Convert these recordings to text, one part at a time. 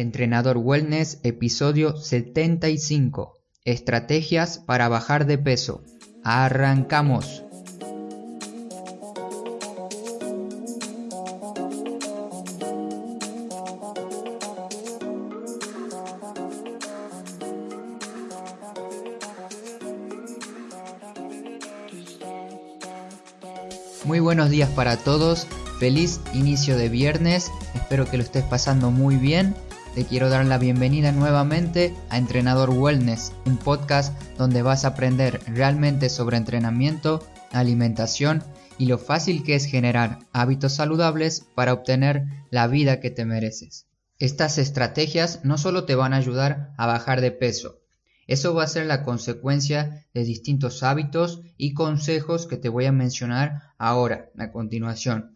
Entrenador Wellness, episodio 75. Estrategias para bajar de peso. Arrancamos. Muy buenos días para todos, feliz inicio de viernes, espero que lo estés pasando muy bien. Te quiero dar la bienvenida nuevamente a Entrenador Wellness, un podcast donde vas a aprender realmente sobre entrenamiento, alimentación y lo fácil que es generar hábitos saludables para obtener la vida que te mereces. Estas estrategias no solo te van a ayudar a bajar de peso, eso va a ser la consecuencia de distintos hábitos y consejos que te voy a mencionar ahora, a continuación.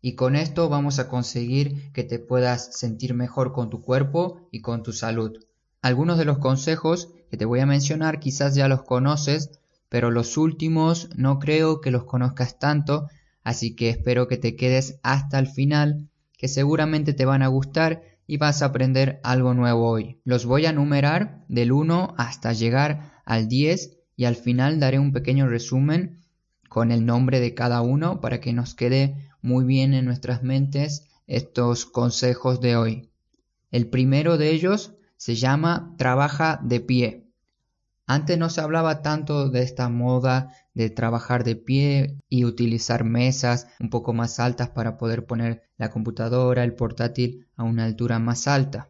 Y con esto vamos a conseguir que te puedas sentir mejor con tu cuerpo y con tu salud. Algunos de los consejos que te voy a mencionar quizás ya los conoces, pero los últimos no creo que los conozcas tanto, así que espero que te quedes hasta el final, que seguramente te van a gustar y vas a aprender algo nuevo hoy. Los voy a numerar del 1 hasta llegar al 10 y al final daré un pequeño resumen con el nombre de cada uno para que nos quede muy bien en nuestras mentes estos consejos de hoy. El primero de ellos se llama trabaja de pie. Antes no se hablaba tanto de esta moda de trabajar de pie y utilizar mesas un poco más altas para poder poner la computadora, el portátil a una altura más alta.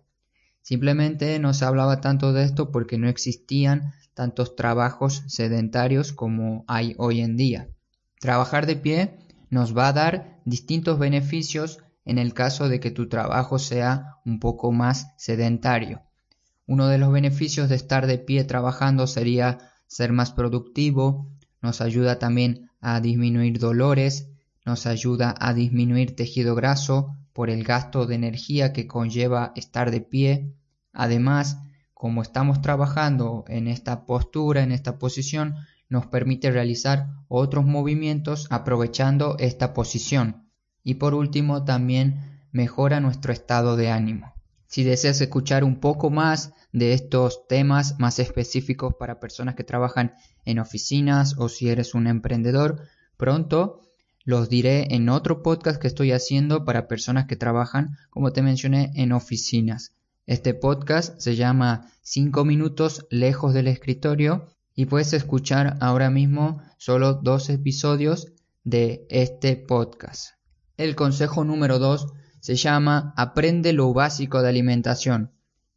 Simplemente no se hablaba tanto de esto porque no existían tantos trabajos sedentarios como hay hoy en día. Trabajar de pie nos va a dar distintos beneficios en el caso de que tu trabajo sea un poco más sedentario. Uno de los beneficios de estar de pie trabajando sería ser más productivo, nos ayuda también a disminuir dolores, nos ayuda a disminuir tejido graso por el gasto de energía que conlleva estar de pie. Además, como estamos trabajando en esta postura, en esta posición, nos permite realizar otros movimientos aprovechando esta posición. Y por último, también mejora nuestro estado de ánimo. Si deseas escuchar un poco más de estos temas más específicos para personas que trabajan en oficinas o si eres un emprendedor, pronto los diré en otro podcast que estoy haciendo para personas que trabajan, como te mencioné, en oficinas. Este podcast se llama 5 minutos lejos del escritorio y puedes escuchar ahora mismo solo dos episodios de este podcast. El consejo número 2 se llama Aprende lo básico de alimentación.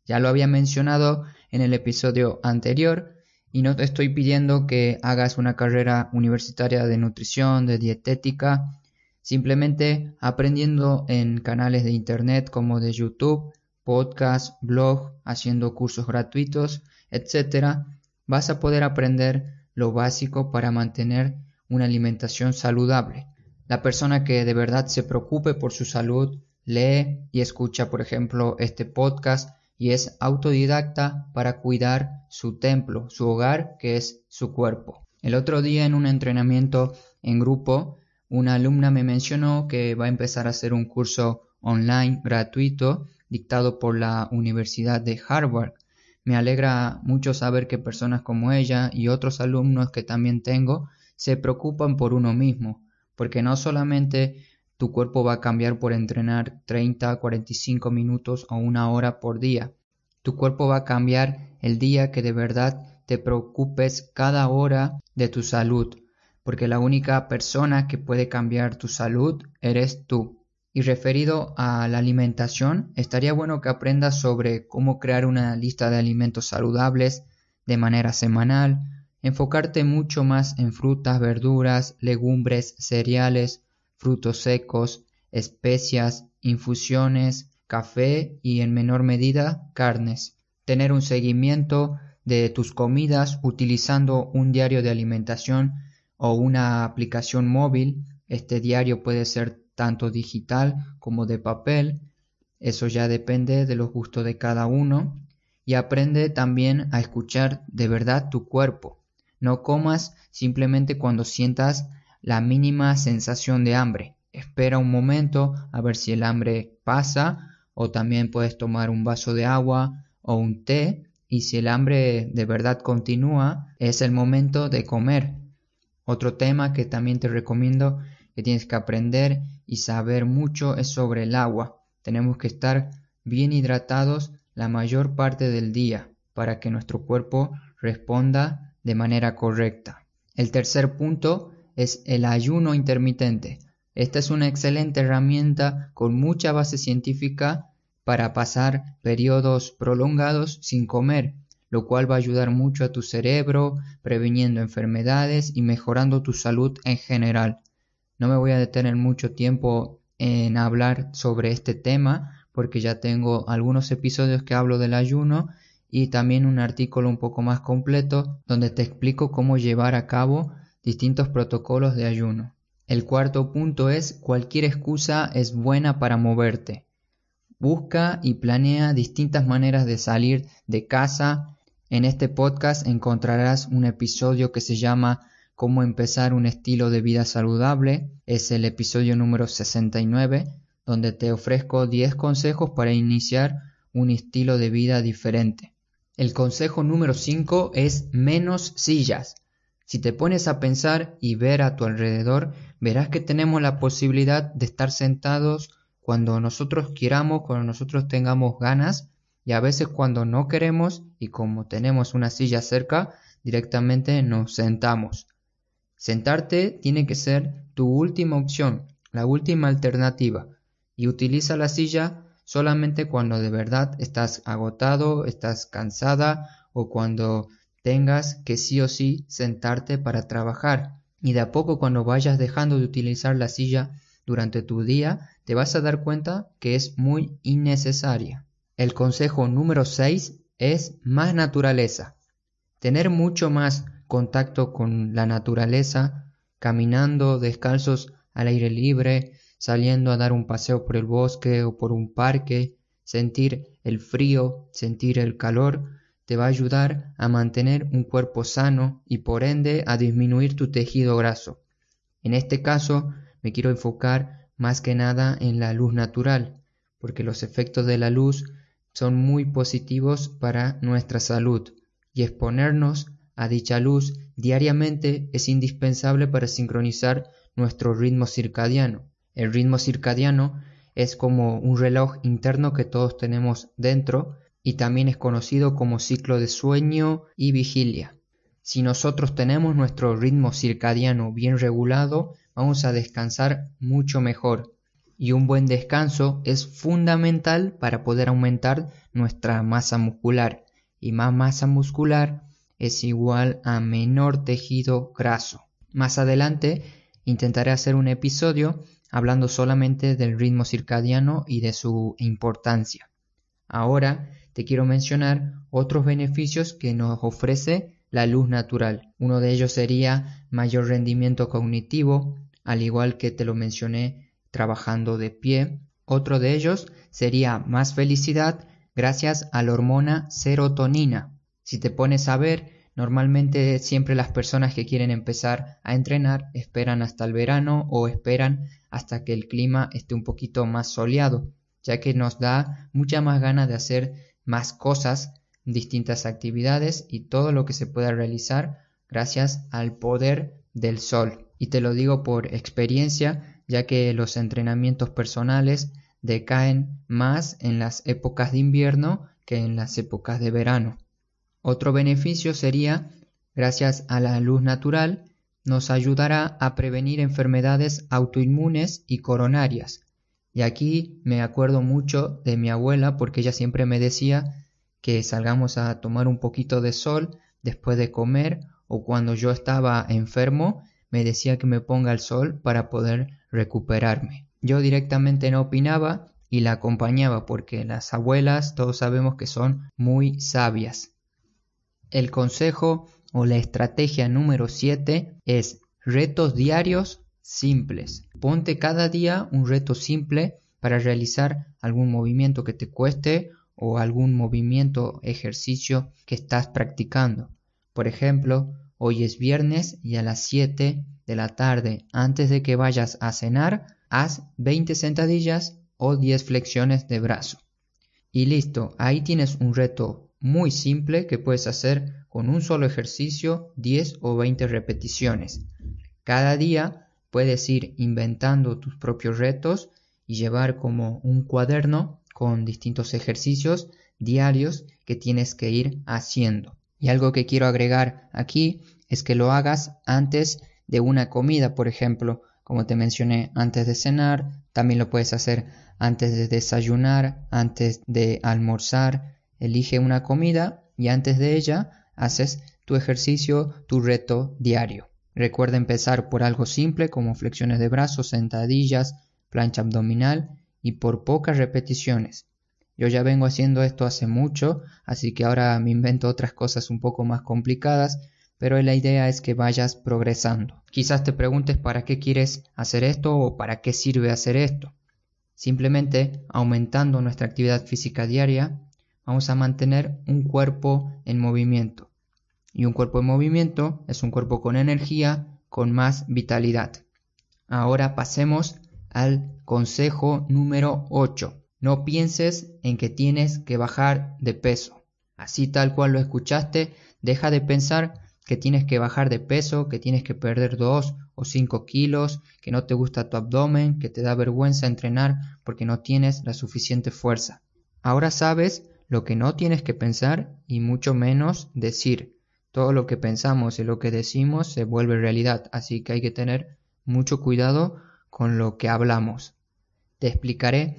Ya lo había mencionado en el episodio anterior y no te estoy pidiendo que hagas una carrera universitaria de nutrición, de dietética, simplemente aprendiendo en canales de internet como de YouTube, podcast, blog, haciendo cursos gratuitos, etc., vas a poder aprender lo básico para mantener una alimentación saludable. La persona que de verdad se preocupe por su salud lee y escucha, por ejemplo, este podcast y es autodidacta para cuidar su templo, su hogar, que es su cuerpo. El otro día en un entrenamiento en grupo, una alumna me mencionó que va a empezar a hacer un curso online gratuito dictado por la Universidad de Harvard. Me alegra mucho saber que personas como ella y otros alumnos que también tengo se preocupan por uno mismo, porque no solamente tu cuerpo va a cambiar por entrenar 30, 45 minutos o una hora por día. Tu cuerpo va a cambiar el día que de verdad te preocupes cada hora de tu salud, porque la única persona que puede cambiar tu salud eres tú. Y referido a la alimentación, estaría bueno que aprendas sobre cómo crear una lista de alimentos saludables de manera semanal, enfocarte mucho más en frutas, verduras, legumbres, cereales, frutos secos, especias, infusiones, café y en menor medida carnes. Tener un seguimiento de tus comidas utilizando un diario de alimentación o una aplicación móvil. Este diario puede ser tanto digital como de papel. Eso ya depende de los gustos de cada uno. Y aprende también a escuchar de verdad tu cuerpo. No comas simplemente cuando sientas la mínima sensación de hambre. Espera un momento a ver si el hambre pasa o también puedes tomar un vaso de agua o un té y si el hambre de verdad continúa es el momento de comer. Otro tema que también te recomiendo que tienes que aprender y saber mucho es sobre el agua. Tenemos que estar bien hidratados la mayor parte del día para que nuestro cuerpo responda de manera correcta. El tercer punto es el ayuno intermitente. Esta es una excelente herramienta con mucha base científica para pasar periodos prolongados sin comer, lo cual va a ayudar mucho a tu cerebro, previniendo enfermedades y mejorando tu salud en general. No me voy a detener mucho tiempo en hablar sobre este tema porque ya tengo algunos episodios que hablo del ayuno y también un artículo un poco más completo donde te explico cómo llevar a cabo distintos protocolos de ayuno. El cuarto punto es cualquier excusa es buena para moverte. Busca y planea distintas maneras de salir de casa. En este podcast encontrarás un episodio que se llama Cómo empezar un estilo de vida saludable. Es el episodio número 69, donde te ofrezco 10 consejos para iniciar un estilo de vida diferente. El consejo número 5 es menos sillas. Si te pones a pensar y ver a tu alrededor, verás que tenemos la posibilidad de estar sentados cuando nosotros queramos, cuando nosotros tengamos ganas, y a veces cuando no queremos y como tenemos una silla cerca, directamente nos sentamos. Sentarte tiene que ser tu última opción, la última alternativa, y utiliza la silla solamente cuando de verdad estás agotado, estás cansada o cuando tengas que sí o sí sentarte para trabajar. Y de a poco cuando vayas dejando de utilizar la silla durante tu día, te vas a dar cuenta que es muy innecesaria. El consejo número 6 es más naturaleza. Tener mucho más contacto con la naturaleza, caminando descalzos al aire libre, saliendo a dar un paseo por el bosque o por un parque, sentir el frío, sentir el calor, te va a ayudar a mantener un cuerpo sano y por ende a disminuir tu tejido graso. En este caso me quiero enfocar más que nada en la luz natural, porque los efectos de la luz son muy positivos para nuestra salud y exponernos a dicha luz diariamente es indispensable para sincronizar nuestro ritmo circadiano. El ritmo circadiano es como un reloj interno que todos tenemos dentro y también es conocido como ciclo de sueño y vigilia. Si nosotros tenemos nuestro ritmo circadiano bien regulado, vamos a descansar mucho mejor. Y un buen descanso es fundamental para poder aumentar nuestra masa muscular. Y más masa muscular es igual a menor tejido graso. Más adelante intentaré hacer un episodio hablando solamente del ritmo circadiano y de su importancia. Ahora te quiero mencionar otros beneficios que nos ofrece la luz natural. Uno de ellos sería mayor rendimiento cognitivo, al igual que te lo mencioné trabajando de pie. Otro de ellos sería más felicidad gracias a la hormona serotonina. Si te pones a ver, normalmente siempre las personas que quieren empezar a entrenar esperan hasta el verano o esperan hasta que el clima esté un poquito más soleado, ya que nos da mucha más ganas de hacer más cosas, distintas actividades y todo lo que se pueda realizar gracias al poder del sol. Y te lo digo por experiencia, ya que los entrenamientos personales decaen más en las épocas de invierno que en las épocas de verano. Otro beneficio sería, gracias a la luz natural, nos ayudará a prevenir enfermedades autoinmunes y coronarias, y aquí me acuerdo mucho de mi abuela porque ella siempre me decía que salgamos a tomar un poquito de sol después de comer o cuando yo estaba enfermo me decía que me ponga el sol para poder recuperarme. Yo directamente no opinaba y la acompañaba porque las abuelas todos sabemos que son muy sabias. El consejo o la estrategia número 7 es retos diarios simples. Ponte cada día un reto simple para realizar algún movimiento que te cueste o algún movimiento ejercicio que estás practicando. Por ejemplo, hoy es viernes y a las 7 de la tarde, antes de que vayas a cenar, haz 20 sentadillas o 10 flexiones de brazo. Y listo, ahí tienes un reto muy simple que puedes hacer con un solo ejercicio 10 o 20 repeticiones. Cada día puedes ir inventando tus propios retos y llevar como un cuaderno con distintos ejercicios diarios que tienes que ir haciendo. Y algo que quiero agregar aquí es que lo hagas antes de una comida, por ejemplo, como te mencioné antes de cenar, también lo puedes hacer antes de desayunar, antes de almorzar, elige una comida y antes de ella haces tu ejercicio, tu reto diario. Recuerda empezar por algo simple como flexiones de brazos, sentadillas, plancha abdominal y por pocas repeticiones. Yo ya vengo haciendo esto hace mucho, así que ahora me invento otras cosas un poco más complicadas, pero la idea es que vayas progresando. Quizás te preguntes para qué quieres hacer esto o para qué sirve hacer esto. Simplemente aumentando nuestra actividad física diaria, vamos a mantener un cuerpo en movimiento. Y un cuerpo en movimiento es un cuerpo con energía, con más vitalidad. Ahora pasemos al consejo número 8. No pienses en que tienes que bajar de peso. Así tal cual lo escuchaste, deja de pensar que tienes que bajar de peso, que tienes que perder 2 o 5 kilos, que no te gusta tu abdomen, que te da vergüenza entrenar porque no tienes la suficiente fuerza. Ahora sabes lo que no tienes que pensar y mucho menos decir. Todo lo que pensamos y lo que decimos se vuelve realidad, así que hay que tener mucho cuidado con lo que hablamos. Te explicaré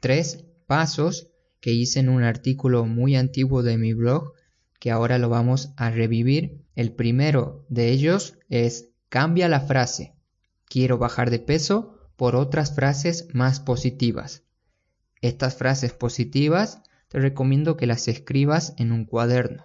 tres pasos que hice en un artículo muy antiguo de mi blog que ahora lo vamos a revivir. El primero de ellos es cambia la frase quiero bajar de peso por otras frases más positivas. Estas frases positivas te recomiendo que las escribas en un cuaderno.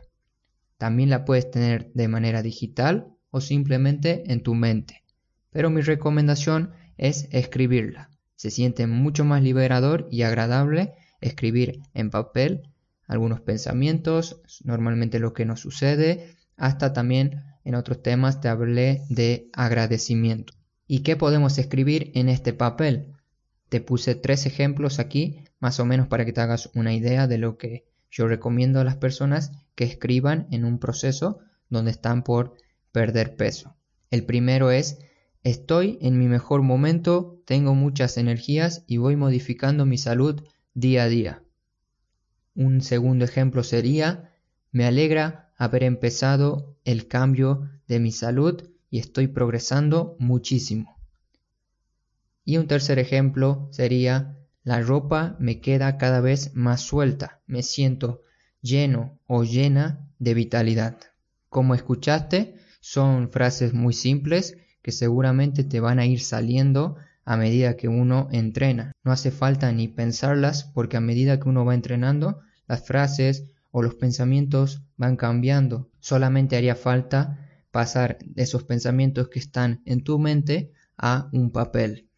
También la puedes tener de manera digital o simplemente en tu mente. Pero mi recomendación es escribirla. Se siente mucho más liberador y agradable escribir en papel algunos pensamientos, normalmente lo que nos sucede, hasta también en otros temas te hablé de agradecimiento. ¿Y qué podemos escribir en este papel? Te puse tres ejemplos aquí, más o menos para que te hagas una idea de lo que yo recomiendo a las personas que escriban en un proceso donde están por perder peso. El primero es Estoy en mi mejor momento, tengo muchas energías y voy modificando mi salud día a día. Un segundo ejemplo sería, me alegra haber empezado el cambio de mi salud y estoy progresando muchísimo. Y un tercer ejemplo sería, la ropa me queda cada vez más suelta, me siento lleno o llena de vitalidad. Como escuchaste, son frases muy simples que seguramente te van a ir saliendo a medida que uno entrena. No hace falta ni pensarlas porque a medida que uno va entrenando, las frases o los pensamientos van cambiando. Solamente haría falta pasar esos pensamientos que están en tu mente a un papel.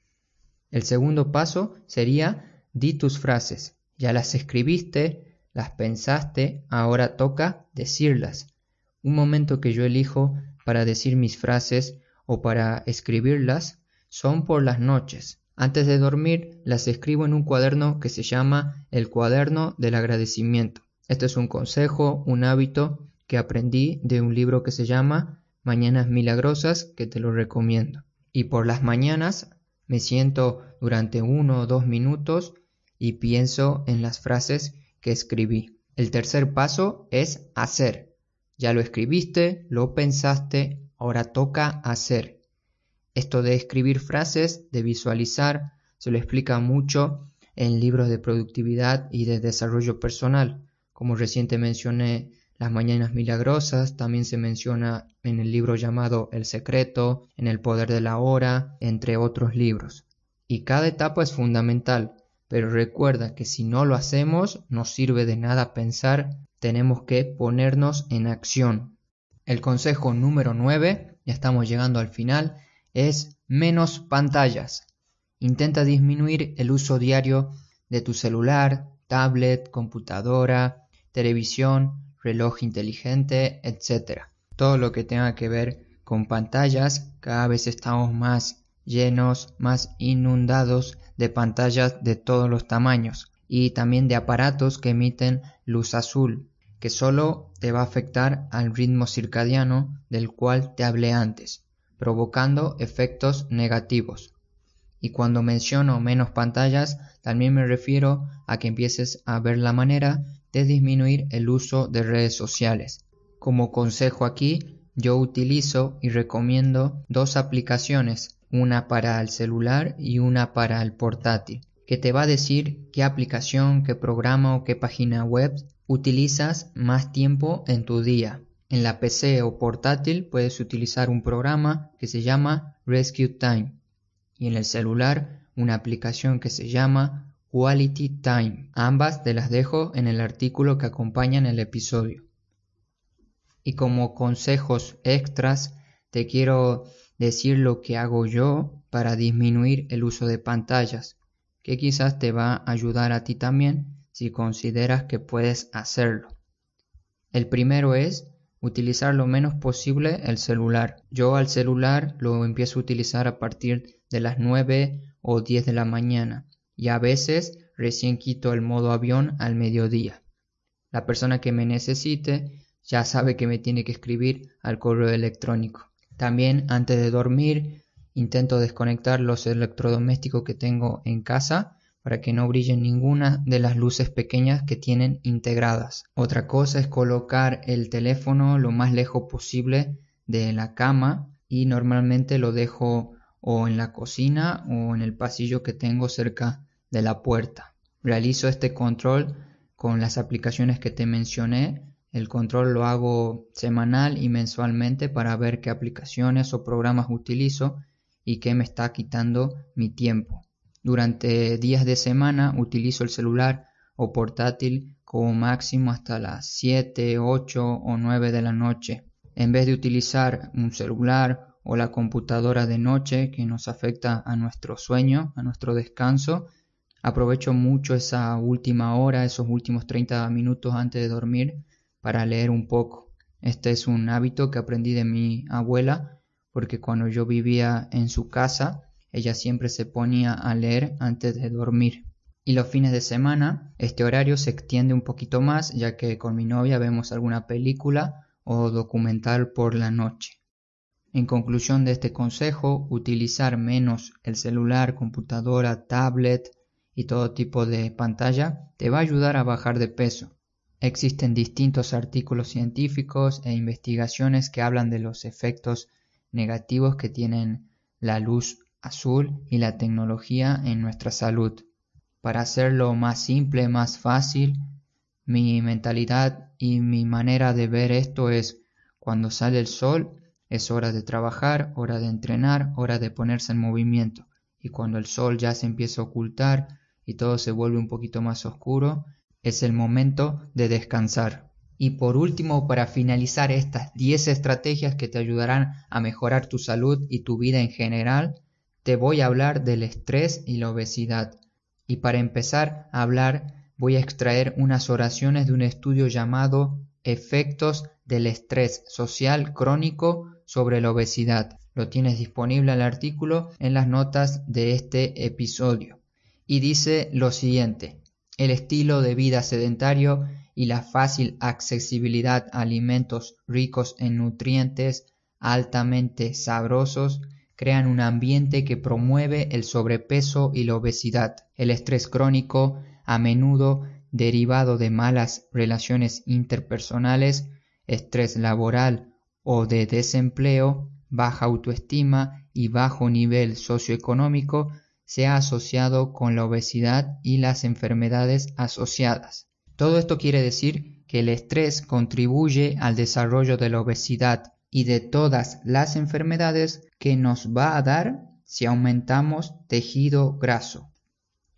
El segundo paso sería di tus frases. Ya las escribiste, las pensaste, ahora toca decirlas. Un momento que yo elijo para decir mis frases o para escribirlas son por las noches. Antes de dormir las escribo en un cuaderno que se llama el cuaderno del agradecimiento. Este es un consejo, un hábito que aprendí de un libro que se llama Mañanas Milagrosas que te lo recomiendo. Y por las mañanas me siento durante uno o dos minutos y pienso en las frases que escribí. El tercer paso es hacer. Ya lo escribiste, lo pensaste, Ahora toca hacer. Esto de escribir frases, de visualizar, se lo explica mucho en libros de productividad y de desarrollo personal. Como reciente mencioné las mañanas milagrosas, también se menciona en el libro llamado El secreto, en El poder de la hora, entre otros libros. Y cada etapa es fundamental, pero recuerda que si no lo hacemos, no sirve de nada pensar, tenemos que ponernos en acción, el consejo número 9, ya estamos llegando al final, es menos pantallas. Intenta disminuir el uso diario de tu celular, tablet, computadora, televisión, reloj inteligente, etc. Todo lo que tenga que ver con pantallas, cada vez estamos más llenos, más inundados de pantallas de todos los tamaños y también de aparatos que emiten luz azul, que solo te va a afectar al ritmo circadiano del cual te hablé antes, provocando efectos negativos. Y cuando menciono menos pantallas, también me refiero a que empieces a ver la manera de disminuir el uso de redes sociales. Como consejo aquí, yo utilizo y recomiendo dos aplicaciones, una para el celular y una para el portátil, que te va a decir qué aplicación, qué programa o qué página web utilizas más tiempo en tu día. En la PC o portátil puedes utilizar un programa que se llama Rescue Time y en el celular una aplicación que se llama Quality Time. Ambas te las dejo en el artículo que acompaña en el episodio. Y como consejos extras te quiero decir lo que hago yo para disminuir el uso de pantallas, que quizás te va a ayudar a ti también si consideras que puedes hacerlo. El primero es utilizar lo menos posible el celular. Yo al celular lo empiezo a utilizar a partir de las 9 o 10 de la mañana y a veces recién quito el modo avión al mediodía. La persona que me necesite ya sabe que me tiene que escribir al correo electrónico. También antes de dormir intento desconectar los electrodomésticos que tengo en casa para que no brillen ninguna de las luces pequeñas que tienen integradas. Otra cosa es colocar el teléfono lo más lejos posible de la cama y normalmente lo dejo o en la cocina o en el pasillo que tengo cerca de la puerta. Realizo este control con las aplicaciones que te mencioné. El control lo hago semanal y mensualmente para ver qué aplicaciones o programas utilizo y qué me está quitando mi tiempo. Durante días de semana utilizo el celular o portátil como máximo hasta las 7, 8 o 9 de la noche. En vez de utilizar un celular o la computadora de noche que nos afecta a nuestro sueño, a nuestro descanso, aprovecho mucho esa última hora, esos últimos 30 minutos antes de dormir para leer un poco. Este es un hábito que aprendí de mi abuela porque cuando yo vivía en su casa ella siempre se ponía a leer antes de dormir. Y los fines de semana, este horario se extiende un poquito más, ya que con mi novia vemos alguna película o documental por la noche. En conclusión de este consejo, utilizar menos el celular, computadora, tablet y todo tipo de pantalla te va a ayudar a bajar de peso. Existen distintos artículos científicos e investigaciones que hablan de los efectos negativos que tienen la luz azul y la tecnología en nuestra salud. Para hacerlo más simple, más fácil, mi mentalidad y mi manera de ver esto es cuando sale el sol es hora de trabajar, hora de entrenar, hora de ponerse en movimiento. Y cuando el sol ya se empieza a ocultar y todo se vuelve un poquito más oscuro, es el momento de descansar. Y por último, para finalizar estas 10 estrategias que te ayudarán a mejorar tu salud y tu vida en general, te voy a hablar del estrés y la obesidad. Y para empezar a hablar voy a extraer unas oraciones de un estudio llamado Efectos del estrés social crónico sobre la obesidad. Lo tienes disponible el artículo en las notas de este episodio. Y dice lo siguiente, el estilo de vida sedentario y la fácil accesibilidad a alimentos ricos en nutrientes altamente sabrosos crean un ambiente que promueve el sobrepeso y la obesidad. El estrés crónico, a menudo derivado de malas relaciones interpersonales, estrés laboral o de desempleo, baja autoestima y bajo nivel socioeconómico, se ha asociado con la obesidad y las enfermedades asociadas. Todo esto quiere decir que el estrés contribuye al desarrollo de la obesidad y de todas las enfermedades que nos va a dar si aumentamos tejido graso.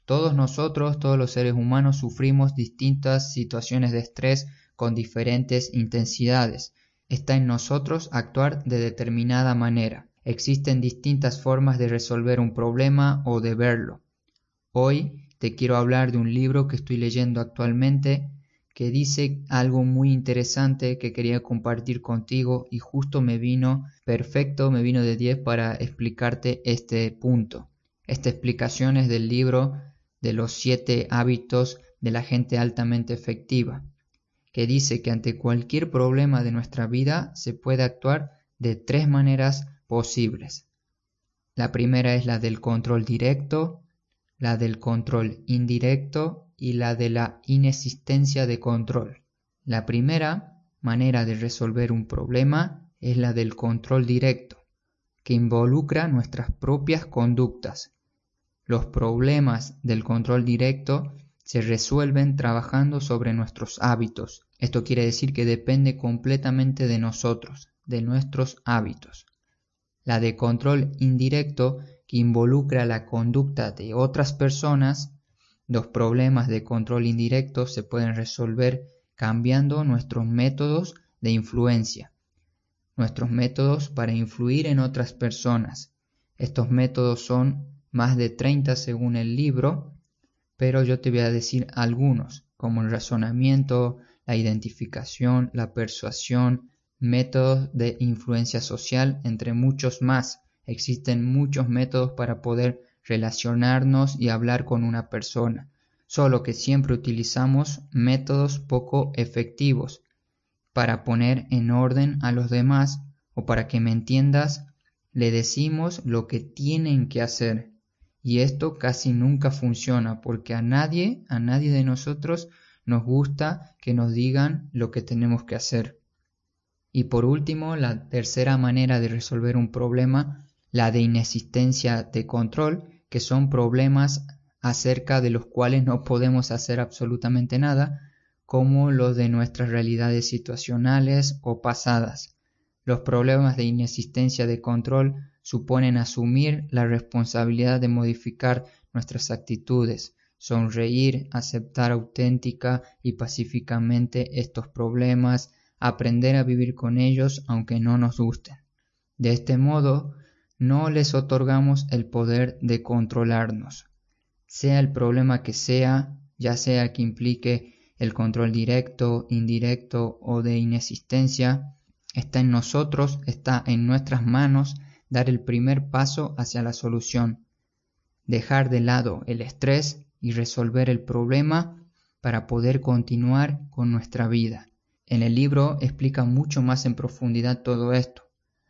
Todos nosotros, todos los seres humanos, sufrimos distintas situaciones de estrés con diferentes intensidades. Está en nosotros actuar de determinada manera. Existen distintas formas de resolver un problema o de verlo. Hoy te quiero hablar de un libro que estoy leyendo actualmente que dice algo muy interesante que quería compartir contigo y justo me vino perfecto, me vino de 10 para explicarte este punto. Esta explicación es del libro de los siete hábitos de la gente altamente efectiva, que dice que ante cualquier problema de nuestra vida se puede actuar de tres maneras posibles. La primera es la del control directo, la del control indirecto y la de la inexistencia de control. La primera manera de resolver un problema es la del control directo, que involucra nuestras propias conductas. Los problemas del control directo se resuelven trabajando sobre nuestros hábitos. Esto quiere decir que depende completamente de nosotros, de nuestros hábitos. La de control indirecto, que involucra la conducta de otras personas, los problemas de control indirecto se pueden resolver cambiando nuestros métodos de influencia, nuestros métodos para influir en otras personas. Estos métodos son más de 30 según el libro, pero yo te voy a decir algunos, como el razonamiento, la identificación, la persuasión, métodos de influencia social, entre muchos más. Existen muchos métodos para poder relacionarnos y hablar con una persona, solo que siempre utilizamos métodos poco efectivos para poner en orden a los demás o para que me entiendas, le decimos lo que tienen que hacer. Y esto casi nunca funciona porque a nadie, a nadie de nosotros nos gusta que nos digan lo que tenemos que hacer. Y por último, la tercera manera de resolver un problema, la de inexistencia de control, que son problemas acerca de los cuales no podemos hacer absolutamente nada, como los de nuestras realidades situacionales o pasadas. Los problemas de inexistencia de control suponen asumir la responsabilidad de modificar nuestras actitudes, sonreír, aceptar auténtica y pacíficamente estos problemas, aprender a vivir con ellos aunque no nos gusten. De este modo, no les otorgamos el poder de controlarnos. Sea el problema que sea, ya sea que implique el control directo, indirecto o de inexistencia, está en nosotros, está en nuestras manos dar el primer paso hacia la solución, dejar de lado el estrés y resolver el problema para poder continuar con nuestra vida. En el libro explica mucho más en profundidad todo esto.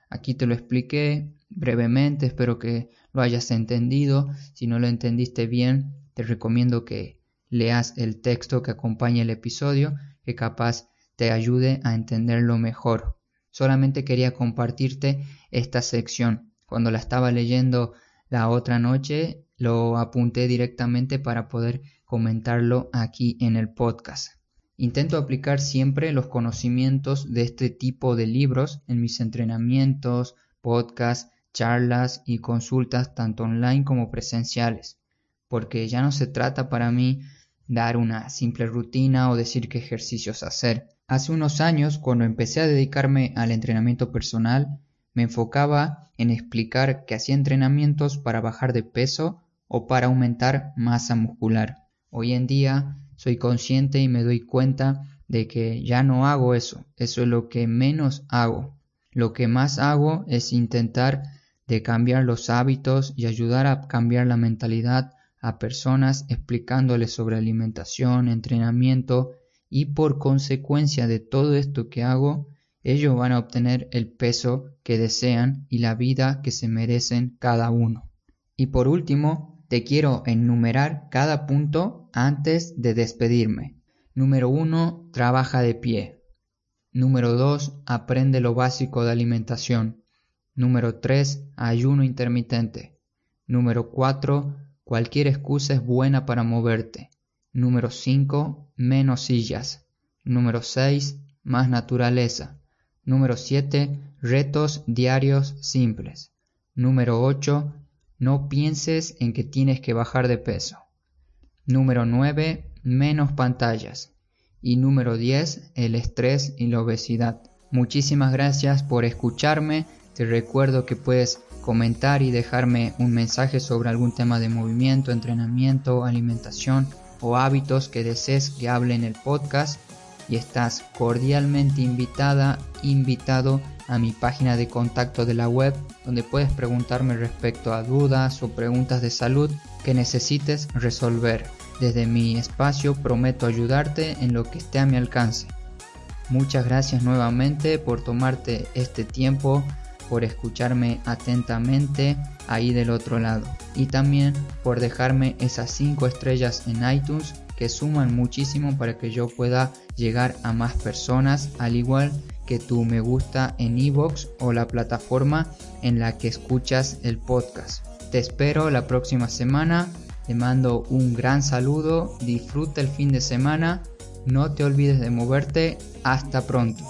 Aquí te lo expliqué brevemente, espero que lo hayas entendido. Si no lo entendiste bien, te recomiendo que leas el texto que acompaña el episodio, que capaz te ayude a entenderlo mejor. Solamente quería compartirte esta sección. Cuando la estaba leyendo la otra noche, lo apunté directamente para poder comentarlo aquí en el podcast. Intento aplicar siempre los conocimientos de este tipo de libros en mis entrenamientos, podcasts, charlas y consultas tanto online como presenciales, porque ya no se trata para mí dar una simple rutina o decir qué ejercicios hacer. Hace unos años, cuando empecé a dedicarme al entrenamiento personal, me enfocaba en explicar que hacía entrenamientos para bajar de peso o para aumentar masa muscular. Hoy en día soy consciente y me doy cuenta de que ya no hago eso, eso es lo que menos hago. Lo que más hago es intentar de cambiar los hábitos y ayudar a cambiar la mentalidad a personas explicándoles sobre alimentación, entrenamiento y por consecuencia de todo esto que hago, ellos van a obtener el peso que desean y la vida que se merecen cada uno. Y por último, te quiero enumerar cada punto antes de despedirme. Número 1. Trabaja de pie. Número 2. Aprende lo básico de alimentación. Número 3. Ayuno intermitente. Número 4. Cualquier excusa es buena para moverte. Número 5. Menos sillas. Número 6. Más naturaleza. Número 7. Retos diarios simples. Número 8. No pienses en que tienes que bajar de peso. Número 9. Menos pantallas. Y número 10. El estrés y la obesidad. Muchísimas gracias por escucharme. Te recuerdo que puedes comentar y dejarme un mensaje sobre algún tema de movimiento, entrenamiento, alimentación o hábitos que desees que hable en el podcast. y estás cordialmente invitada, invitado a mi página de contacto de la web donde puedes preguntarme respecto a dudas o preguntas de salud que necesites resolver. Desde mi espacio prometo ayudarte en lo que esté a mi alcance. Muchas gracias nuevamente por tomarte este tiempo, por escucharme atentamente ahí del otro lado y también por dejarme esas 5 estrellas en iTunes que suman muchísimo para que yo pueda llegar a más personas al igual que tu me gusta en iVoox o la plataforma en la que escuchas el podcast. Te espero la próxima semana, te mando un gran saludo, disfruta el fin de semana, no te olvides de moverte, hasta pronto.